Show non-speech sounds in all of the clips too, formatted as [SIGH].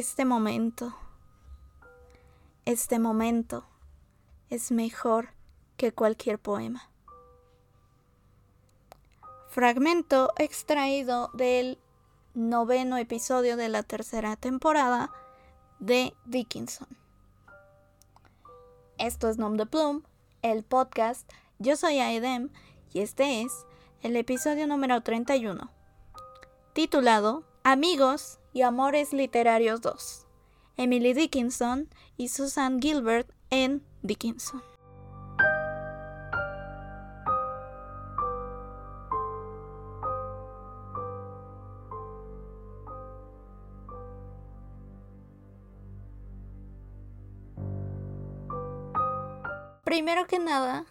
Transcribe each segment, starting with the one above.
este momento. Este momento es mejor que cualquier poema. Fragmento extraído del noveno episodio de la tercera temporada de Dickinson. Esto es Nom de Plume, el podcast. Yo soy Aedem y este es el episodio número 31, titulado Amigos y Amores Literarios 2. Emily Dickinson y Susan Gilbert en Dickinson. Primero que nada,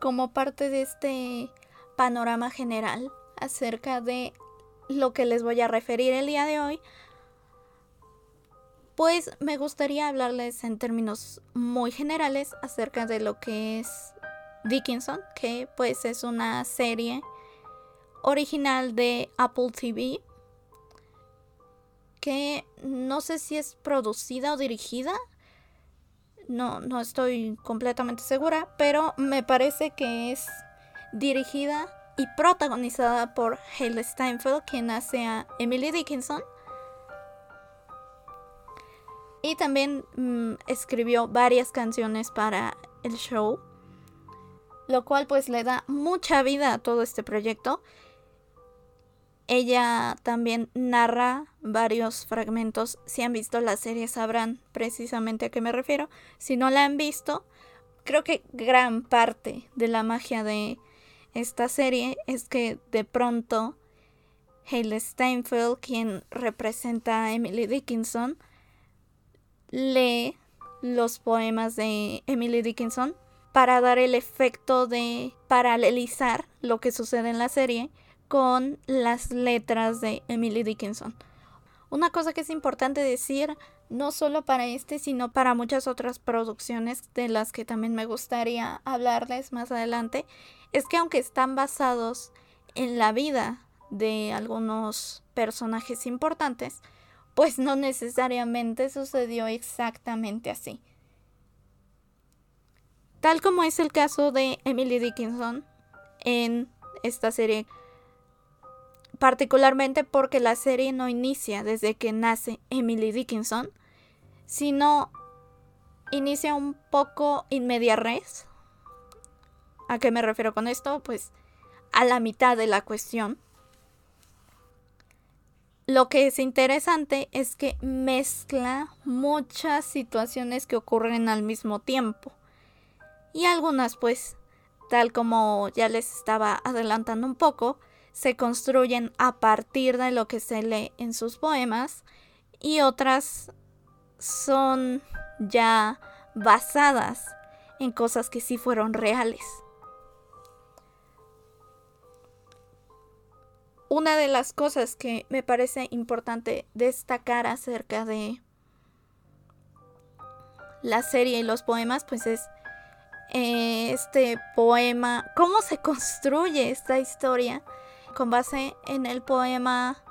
como parte de este panorama general acerca de lo que les voy a referir el día de hoy, pues me gustaría hablarles en términos muy generales acerca de lo que es Dickinson, que pues es una serie original de Apple TV, que no sé si es producida o dirigida, no, no estoy completamente segura, pero me parece que es dirigida y protagonizada por Hale Steinfeld, quien hace a Emily Dickinson y también mm, escribió varias canciones para el show, lo cual pues le da mucha vida a todo este proyecto. Ella también narra varios fragmentos. Si han visto la serie sabrán precisamente a qué me refiero. Si no la han visto, creo que gran parte de la magia de esta serie es que de pronto Hale Steinfeld, quien representa a Emily Dickinson, lee los poemas de Emily Dickinson para dar el efecto de paralelizar lo que sucede en la serie con las letras de Emily Dickinson. Una cosa que es importante decir, no solo para este, sino para muchas otras producciones de las que también me gustaría hablarles más adelante, es que aunque están basados en la vida de algunos personajes importantes, pues no necesariamente sucedió exactamente así. Tal como es el caso de Emily Dickinson en esta serie, particularmente porque la serie no inicia desde que nace Emily Dickinson, sino inicia un poco in media res. ¿A qué me refiero con esto? Pues a la mitad de la cuestión lo que es interesante es que mezcla muchas situaciones que ocurren al mismo tiempo. Y algunas pues, tal como ya les estaba adelantando un poco, se construyen a partir de lo que se lee en sus poemas y otras son ya basadas en cosas que sí fueron reales. una de las cosas que me parece importante destacar acerca de la serie y los poemas, pues es eh, este poema, cómo se construye esta historia con base en el poema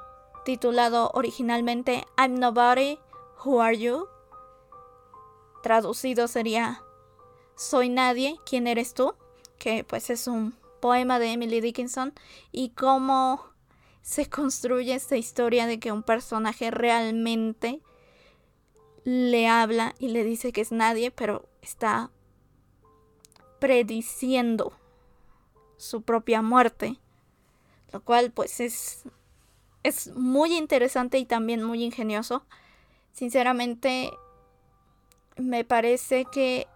titulado originalmente I'm Nobody, Who Are You? Traducido sería Soy nadie, ¿quién eres tú? Que pues es un poema de Emily Dickinson y cómo se construye esta historia de que un personaje realmente le habla y le dice que es nadie, pero está prediciendo su propia muerte. Lo cual pues es, es muy interesante y también muy ingenioso. Sinceramente me parece que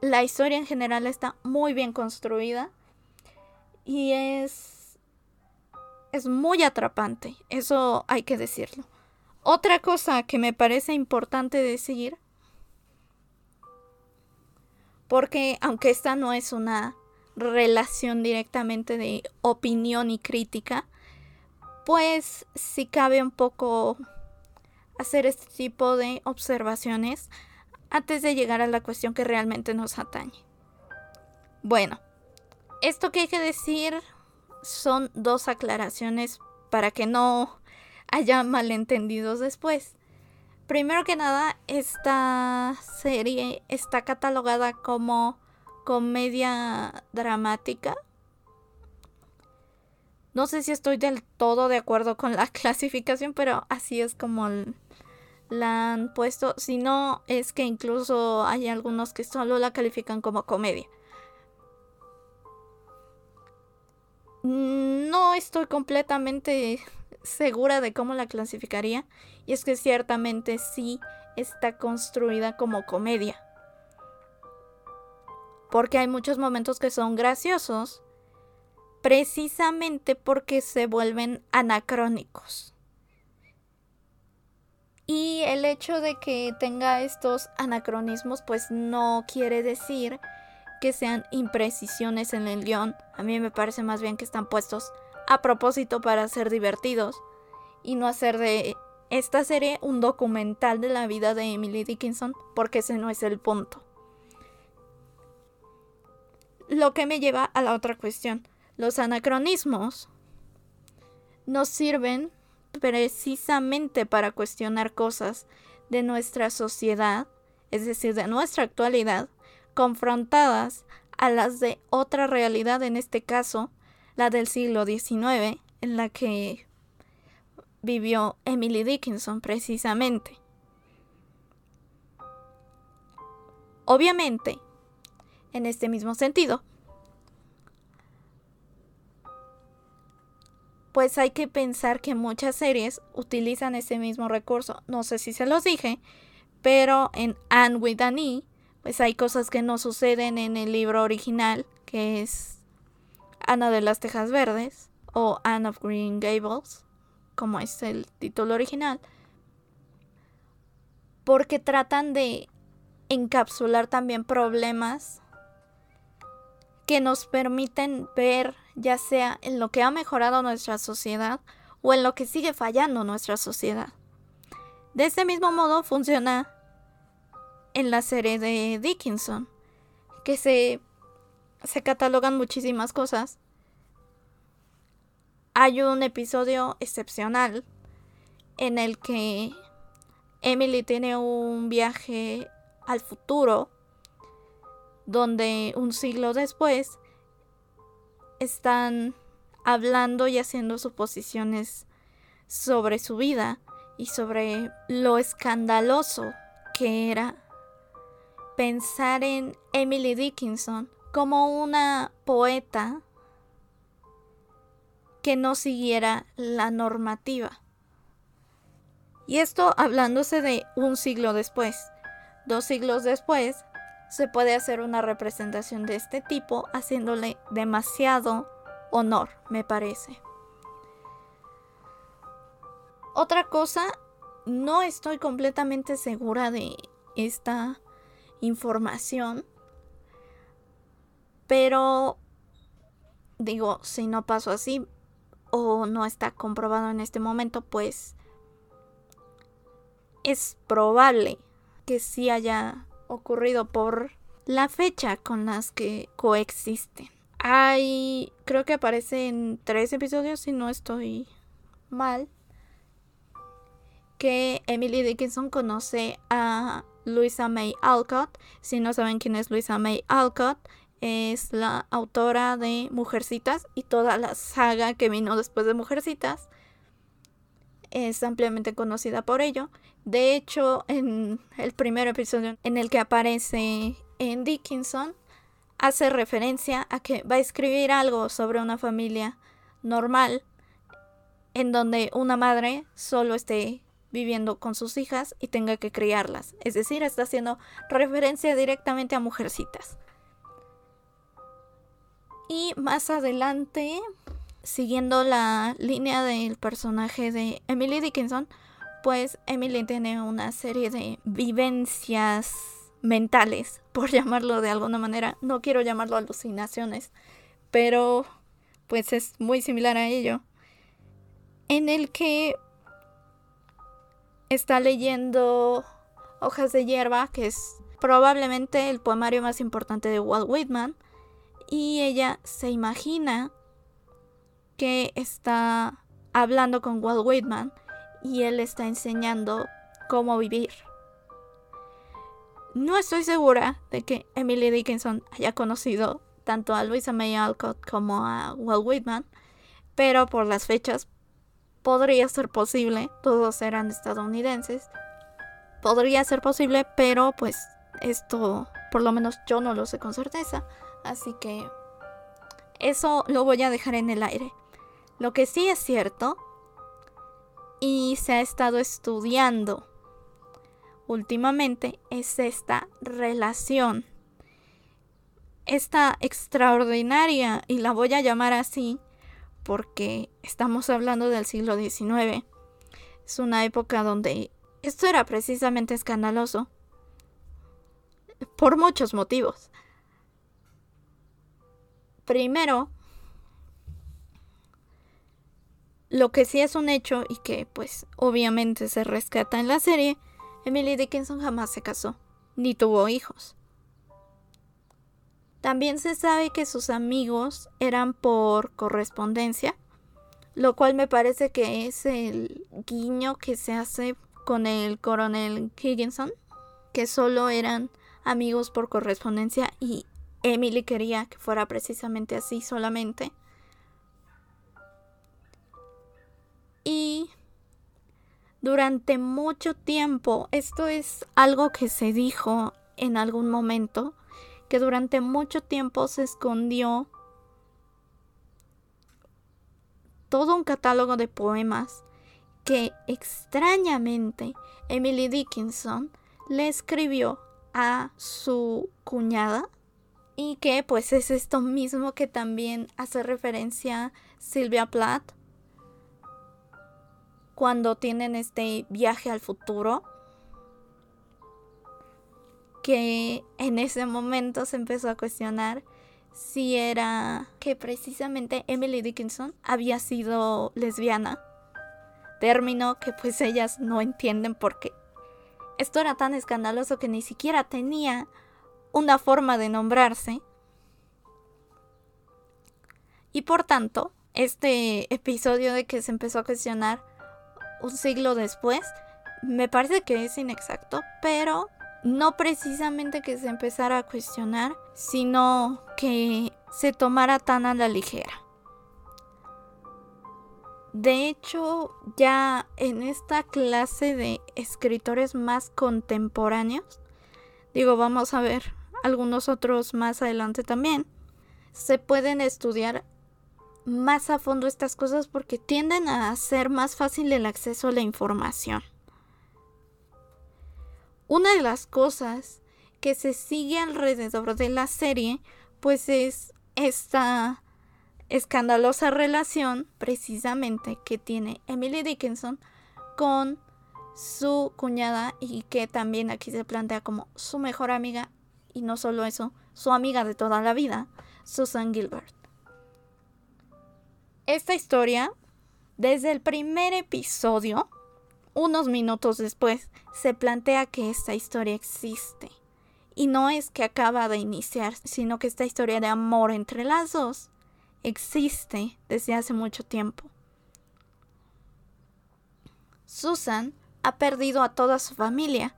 la historia en general está muy bien construida y es es muy atrapante, eso hay que decirlo. Otra cosa que me parece importante decir, porque aunque esta no es una relación directamente de opinión y crítica, pues si cabe un poco hacer este tipo de observaciones antes de llegar a la cuestión que realmente nos atañe. Bueno, esto que hay que decir son dos aclaraciones para que no haya malentendidos después. Primero que nada, esta serie está catalogada como comedia dramática. No sé si estoy del todo de acuerdo con la [LAUGHS] clasificación, pero así es como la han puesto. Si no, es que incluso hay algunos que solo la califican como comedia. No estoy completamente segura de cómo la clasificaría. Y es que ciertamente sí está construida como comedia. Porque hay muchos momentos que son graciosos. Precisamente porque se vuelven anacrónicos. Y el hecho de que tenga estos anacronismos pues no quiere decir que sean imprecisiones en el guion. A mí me parece más bien que están puestos a propósito para ser divertidos y no hacer de esta serie un documental de la vida de Emily Dickinson, porque ese no es el punto. Lo que me lleva a la otra cuestión. Los anacronismos nos sirven precisamente para cuestionar cosas de nuestra sociedad, es decir, de nuestra actualidad, confrontadas a las de otra realidad, en este caso, la del siglo XIX, en la que vivió Emily Dickinson precisamente. Obviamente, en este mismo sentido, pues hay que pensar que muchas series utilizan ese mismo recurso. No sé si se los dije, pero en Anne with an E, pues hay cosas que no suceden en el libro original, que es Ana de las Tejas Verdes o Anne of Green Gables, como es el título original, porque tratan de encapsular también problemas que nos permiten ver ya sea en lo que ha mejorado nuestra sociedad o en lo que sigue fallando nuestra sociedad. De este mismo modo funciona en la serie de Dickinson, que se se catalogan muchísimas cosas. Hay un episodio excepcional en el que Emily tiene un viaje al futuro donde un siglo después están hablando y haciendo suposiciones sobre su vida y sobre lo escandaloso que era pensar en Emily Dickinson como una poeta que no siguiera la normativa. Y esto hablándose de un siglo después. Dos siglos después se puede hacer una representación de este tipo haciéndole demasiado honor, me parece. Otra cosa, no estoy completamente segura de esta información, pero digo, si no pasó así o no está comprobado en este momento, pues es probable que sí haya ocurrido por la fecha con las que coexisten. Hay, creo que aparece en tres episodios, si no estoy mal, que Emily Dickinson conoce a Louisa May Alcott. Si no saben quién es Louisa May Alcott, es la autora de Mujercitas y toda la saga que vino después de Mujercitas. Es ampliamente conocida por ello. De hecho, en el primer episodio en el que aparece en Dickinson, hace referencia a que va a escribir algo sobre una familia normal en donde una madre solo esté viviendo con sus hijas y tenga que criarlas. Es decir, está haciendo referencia directamente a mujercitas. Y más adelante, siguiendo la línea del personaje de Emily Dickinson, pues Emily tiene una serie de vivencias mentales, por [LAUGHS] llamarlo de alguna manera. No quiero llamarlo alucinaciones, pero pues es muy similar a ello. En el que está leyendo Hojas de hierba, que es probablemente el poemario más importante de Walt Whitman y ella se imagina que está hablando con Walt Whitman y él está enseñando cómo vivir. No estoy segura de que Emily Dickinson haya conocido tanto a Louisa May Alcott como a Walt Whitman, pero por las fechas podría ser posible, todos eran estadounidenses, podría ser posible, pero pues esto por lo menos yo no lo sé con certeza, así que eso lo voy a dejar en el aire. Lo que sí es cierto y se ha estado estudiando últimamente es esta relación. Esta extraordinaria, y la voy a llamar así porque estamos hablando del siglo XIX. Es una época donde esto era precisamente escandaloso por muchos motivos. Primero, lo que sí es un hecho y que pues obviamente se rescata en la serie, Emily Dickinson jamás se casó, ni tuvo hijos. También se sabe que sus amigos eran por correspondencia, lo cual me parece que es el guiño que se hace con el coronel Higginson, que solo eran amigos por correspondencia y Emily quería que fuera precisamente así solamente. Y durante mucho tiempo, esto es algo que se dijo en algún momento, que durante mucho tiempo se escondió todo un catálogo de poemas que extrañamente Emily Dickinson le escribió a su cuñada y que pues es esto mismo que también hace referencia Silvia Plath cuando tienen este viaje al futuro que en ese momento se empezó a cuestionar si era que precisamente Emily Dickinson había sido lesbiana término que pues ellas no entienden porque esto era tan escandaloso que ni siquiera tenía una forma de nombrarse. Y por tanto, este episodio de que se empezó a cuestionar un siglo después, me parece que es inexacto, pero no precisamente que se empezara a cuestionar, sino que se tomara tan a la ligera. De hecho, ya en esta clase de escritores más contemporáneos, digo, vamos a ver algunos otros más adelante también, se pueden estudiar más a fondo estas cosas porque tienden a hacer más fácil el acceso a la información. Una de las cosas que se sigue alrededor de la serie, pues es esta escandalosa relación precisamente que tiene Emily Dickinson con su cuñada y que también aquí se plantea como su mejor amiga y no solo eso, su amiga de toda la vida, Susan Gilbert. Esta historia, desde el primer episodio, unos minutos después, se plantea que esta historia existe. Y no es que acaba de iniciar, sino que esta historia de amor entre las dos existe desde hace mucho tiempo. Susan ha perdido a toda su familia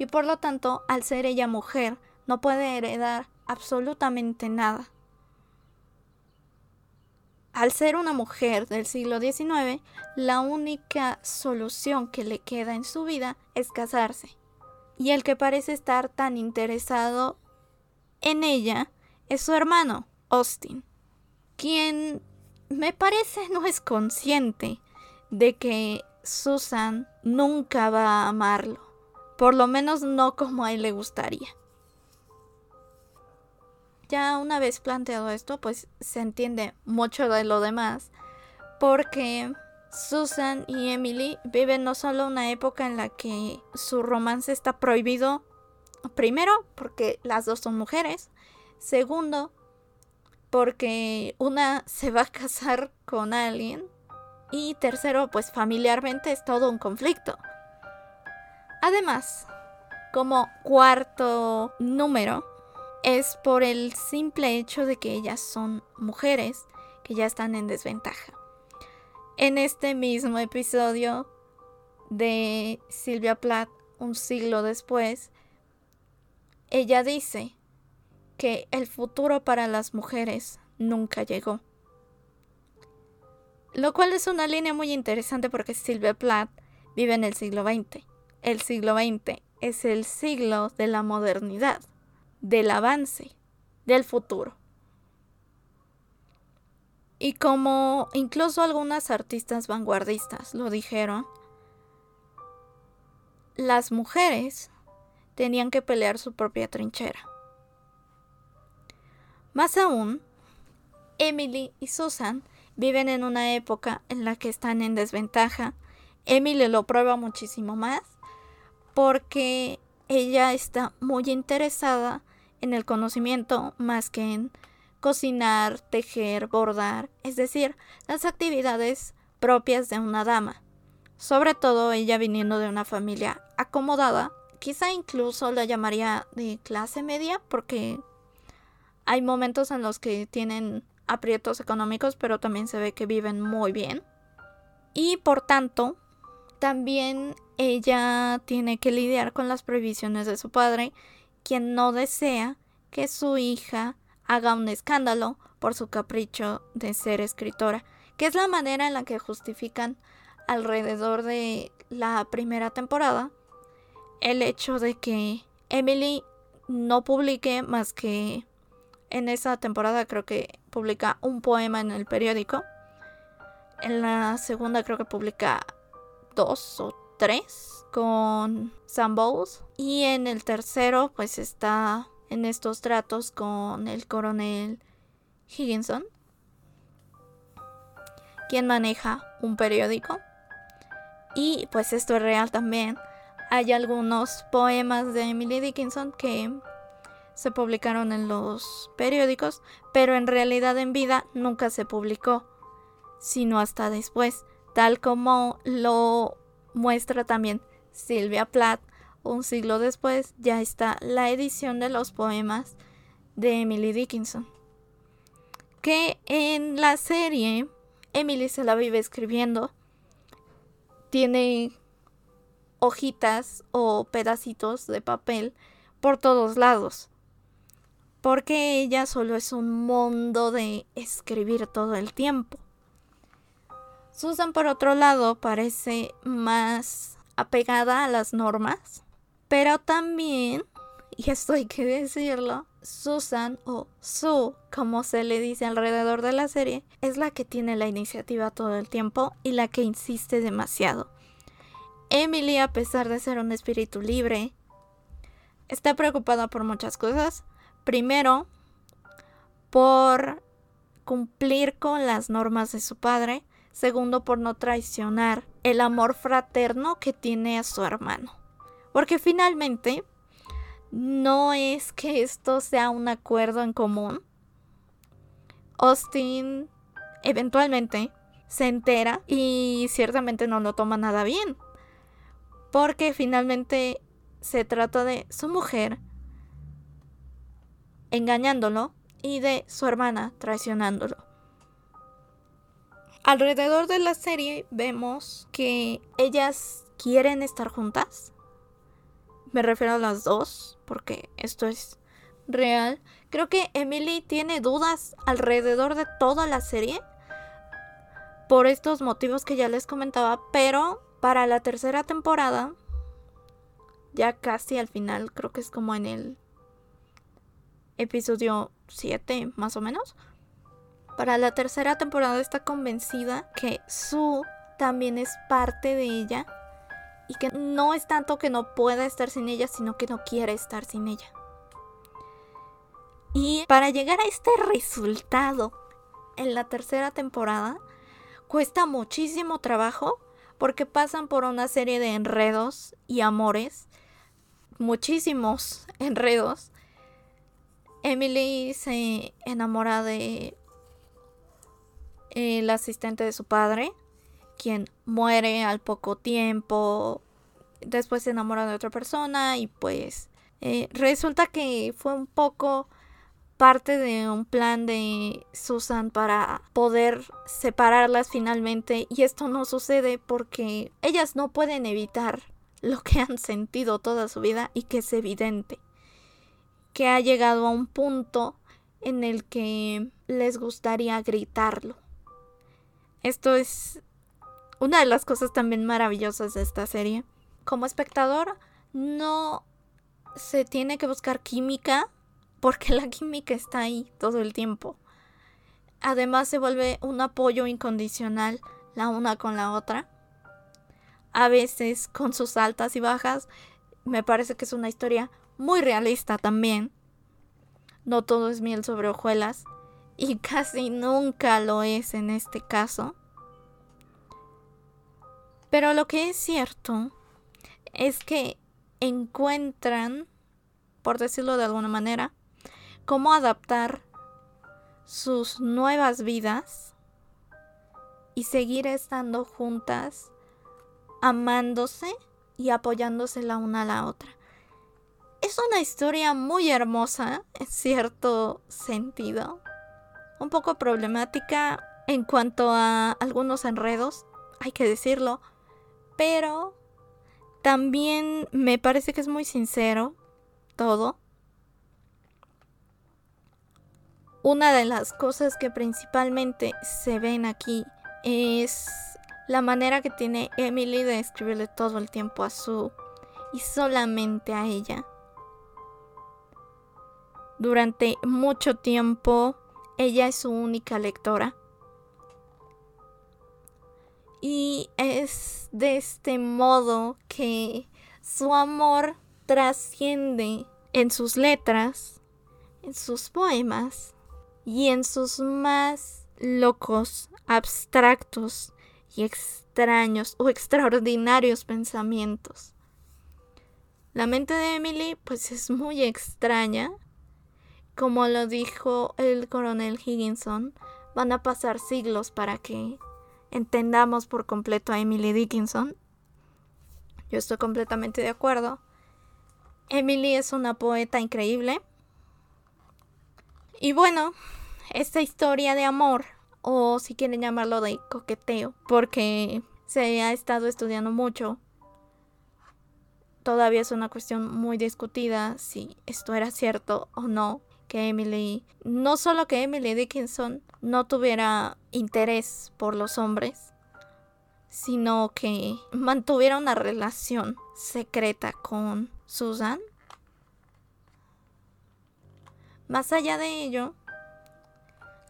y por lo tanto, al ser ella mujer, no puede heredar absolutamente nada. Al ser una mujer del siglo XIX, la única solución que le queda en su vida es casarse. Y el que parece estar tan interesado en ella es su hermano, Austin quien me parece no es consciente de que Susan nunca va a amarlo, por lo menos no como a él le gustaría. Ya una vez planteado esto, pues se entiende mucho de lo demás, porque Susan y Emily viven no solo una época en la que su romance está prohibido, primero porque las dos son mujeres, segundo porque una [LAUGHS] se va a casar con alguien y tercero, pues familiarmente es todo un conflicto. Además, como cuarto número, es por el simple hecho de que ellas son mujeres que ya están en desventaja. En este mismo episodio de Silvia Plath un siglo después, ella dice que el futuro para las mujeres nunca llegó. Lo cual es una línea muy interesante porque Sylvia Plath vive en el siglo XX. El siglo XX es el siglo de la modernidad, del avance, del futuro. Y como incluso algunas artistas vanguardistas lo dijeron, las mujeres tenían que pelear su propia trinchera. Más aún, Emily y Susan viven en una época en la que están en desventaja. Emily lo prueba muchísimo más porque ella está muy interesada en el conocimiento más que en cocinar, tejer, bordar, es decir, las actividades propias de una dama. Sobre todo ella viniendo de una familia acomodada, quizá incluso la llamaría de clase media porque hay momentos en los que tienen aprietos económicos, pero también se ve que viven muy bien. Y por tanto, también ella tiene que lidiar con las prohibiciones de su padre, quien no desea que su hija haga un escándalo por su capricho de ser escritora, que es la manera en la que justifican alrededor de la primera temporada el hecho de que Emily no publique más que en esa temporada creo que publica un poema en el periódico. En la segunda creo que publica dos o tres con Sam Bowles. Y en el tercero pues está en estos tratos con el coronel Higginson, quien maneja un periódico. Y pues esto es real también. Hay algunos poemas de Emily Dickinson que se publicaron en los periódicos, pero en realidad en vida nunca se publicó, sino hasta después, tal como lo muestra también Sylvia Plath un siglo después ya está la edición de los poemas de Emily Dickinson. Que en la serie Emily se la vive escribiendo. Tiene hojitas o pedacitos de papel por todos lados. Porque ella solo es un mundo de escribir todo el tiempo. Susan, por otro lado, parece más apegada a las normas pero también, y esto hay que decirlo, Susan o Sue, como se le dice alrededor de la serie, es la que tiene la iniciativa todo el tiempo y la que insiste demasiado. Emily, a pesar de ser un espíritu libre, está preocupada por muchas cosas. Primero, por cumplir con las normas de su padre. Segundo, por no traicionar el amor fraterno que tiene a su hermano. Porque finalmente no es que esto sea un acuerdo en común. Austin eventualmente se entera y ciertamente no lo toma nada bien. Porque finalmente se trata de su mujer engañándolo y de su hermana traicionándolo. Alrededor de la serie vemos que ellas quieren estar juntas, me refiero a las dos, porque esto es real. Creo que Emily tiene dudas alrededor de toda la serie. Por estos motivos que ya les comentaba. Pero para la tercera temporada, ya casi al final, creo que es como en el episodio 7 más o menos. Para la tercera temporada está convencida que Sue también es parte de ella y que no es tanto que no pueda estar sin ella, sino que no quiere estar sin ella. Y para llegar a este resultado en la tercera temporada, cuesta muchísimo trabajo porque pasan por una serie de enredos y amores, muchísimos [LAUGHS] enredos. Emily se enamora de el asistente de su padre, quien muere al poco tiempo, después se enamora de otra persona y pues eh, resulta que fue un poco parte de un plan de Susan para poder separarlas finalmente y esto no sucede porque ellas no pueden evitar lo que han sentido toda su vida y que es evidente que ha llegado a un punto en el que les gustaría gritarlo. Esto es una de las cosas también maravillosas de esta serie. Como espectador, no se tiene que buscar química [LAUGHS] porque la química está ahí todo el tiempo. Además se vuelve un apoyo incondicional la una con la otra. A veces con sus altas y bajas. Me parece que es una historia muy realista también. No todo es miel sobre hojuelas. Y casi nunca lo es en este caso. Pero lo que es cierto es que encuentran, por decirlo de alguna manera, cómo adaptar sus nuevas vidas y seguir estando juntas, amándose y apoyándose la una a la otra. Es una historia muy hermosa, en cierto sentido, un poco problemática en cuanto a algunos enredos, hay que decirlo, pero también me parece que es muy sincero todo. Una de las cosas que principalmente se ven aquí es la manera que tiene Emily de escribirle todo el tiempo a Sue y solamente a ella. Durante mucho tiempo ella es su única lectora. Y es de este modo que su amor trasciende en sus letras, en sus poemas y en sus más locos, abstractos y extraños o extraordinarios pensamientos. La mente de Emily pues es muy extraña. Como lo dijo el coronel Higginson, van a pasar siglos para que entendamos por completo a Emily Dickinson. Yo estoy completamente de acuerdo. Emily es una poeta increíble. Y bueno, esta historia de amor, o si quieren llamarlo de coqueteo, porque se ha estado estudiando mucho. Todavía es una cuestión muy discutida si esto era cierto o no, que Emily, no solo que Emily Dickinson no tuviera interés por los hombres, sino que mantuviera una relación secreta con Susan. Más allá de ello,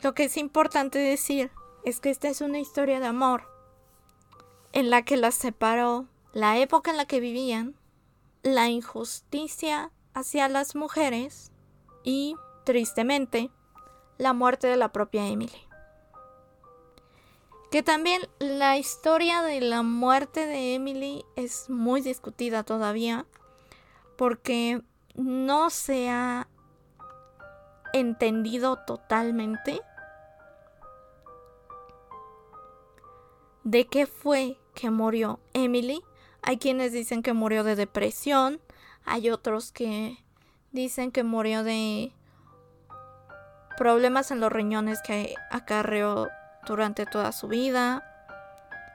lo que es importante decir es que esta es una historia de amor en la que las separó la época en la que vivían, la injusticia hacia las mujeres y, tristemente, la muerte de la propia Emily. Que también la historia de la muerte de Emily es muy discutida todavía porque no se ha entendido totalmente de qué fue que murió Emily. Hay quienes dicen que murió de depresión, hay otros que dicen que murió de problemas en los riñones que acarreó durante toda su vida.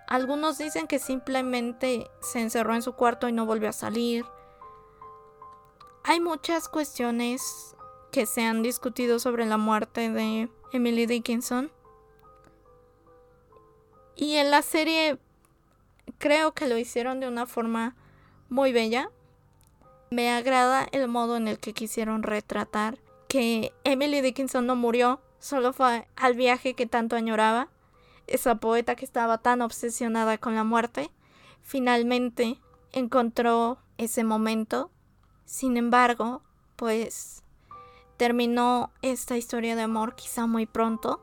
Algunos dicen que simplemente se encerró en su cuarto y no volvió a salir. Hay muchas cuestiones que se han discutido sobre la muerte de Emily Dickinson. Y en la serie creo que lo hicieron de una forma muy bella. Me agrada el modo en el que quisieron retratar que Emily Dickinson no murió, solo fue al viaje que tanto añoraba. Esa poeta que estaba tan obsesionada con la muerte, finalmente encontró ese momento. Sin embargo, pues terminó esta historia de amor quizá muy pronto.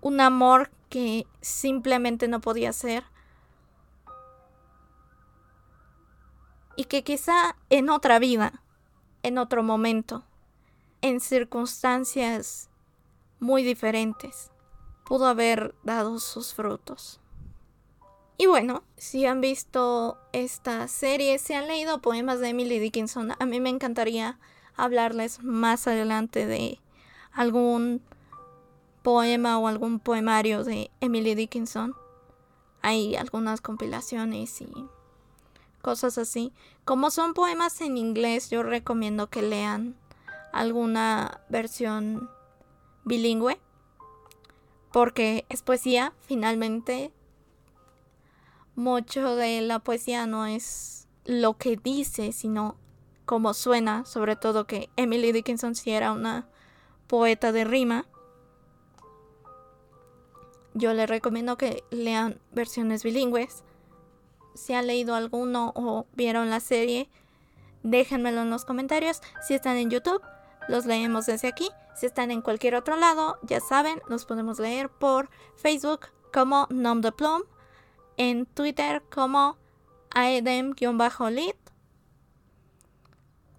Un amor que simplemente no podía ser. Y que quizá en otra vida, en otro momento, en circunstancias muy diferentes, pudo haber dado sus frutos. Y bueno, si han visto esta serie, si han leído poemas de Emily Dickinson, a mí me encantaría hablarles más adelante de algún poema o algún poemario de Emily Dickinson. Hay algunas compilaciones y cosas así. Como son poemas en inglés, yo recomiendo que lean alguna versión bilingüe. Porque es poesía, finalmente. Mucho de la poesía no es lo que dice, sino cómo suena. Sobre todo que Emily Dickinson sí era una poeta de rima. Yo les recomiendo que lean versiones bilingües. Si han leído alguno o vieron la serie, déjenmelo en los comentarios. Si están en YouTube, los leemos desde aquí. Si están en cualquier otro lado, ya saben, los podemos leer por Facebook como Nom de Plum, en Twitter como aedem-lit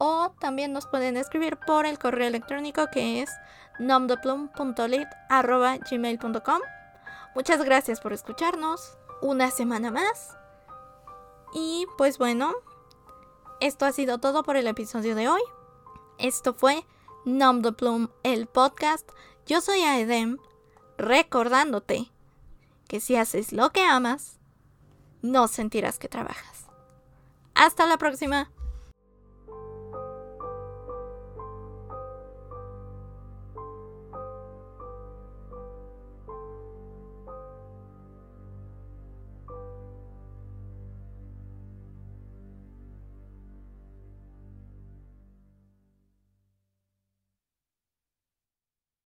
o también nos pueden escribir por el correo electrónico que es nomdeplum.lit.gmail.com Muchas gracias por escucharnos una semana más. Y pues bueno, esto ha sido todo por el episodio de hoy. Esto fue Nom de Plum, el podcast. Yo soy Aedem, recordándote que si haces lo que amas, no sentirás que trabajas. Hasta la próxima.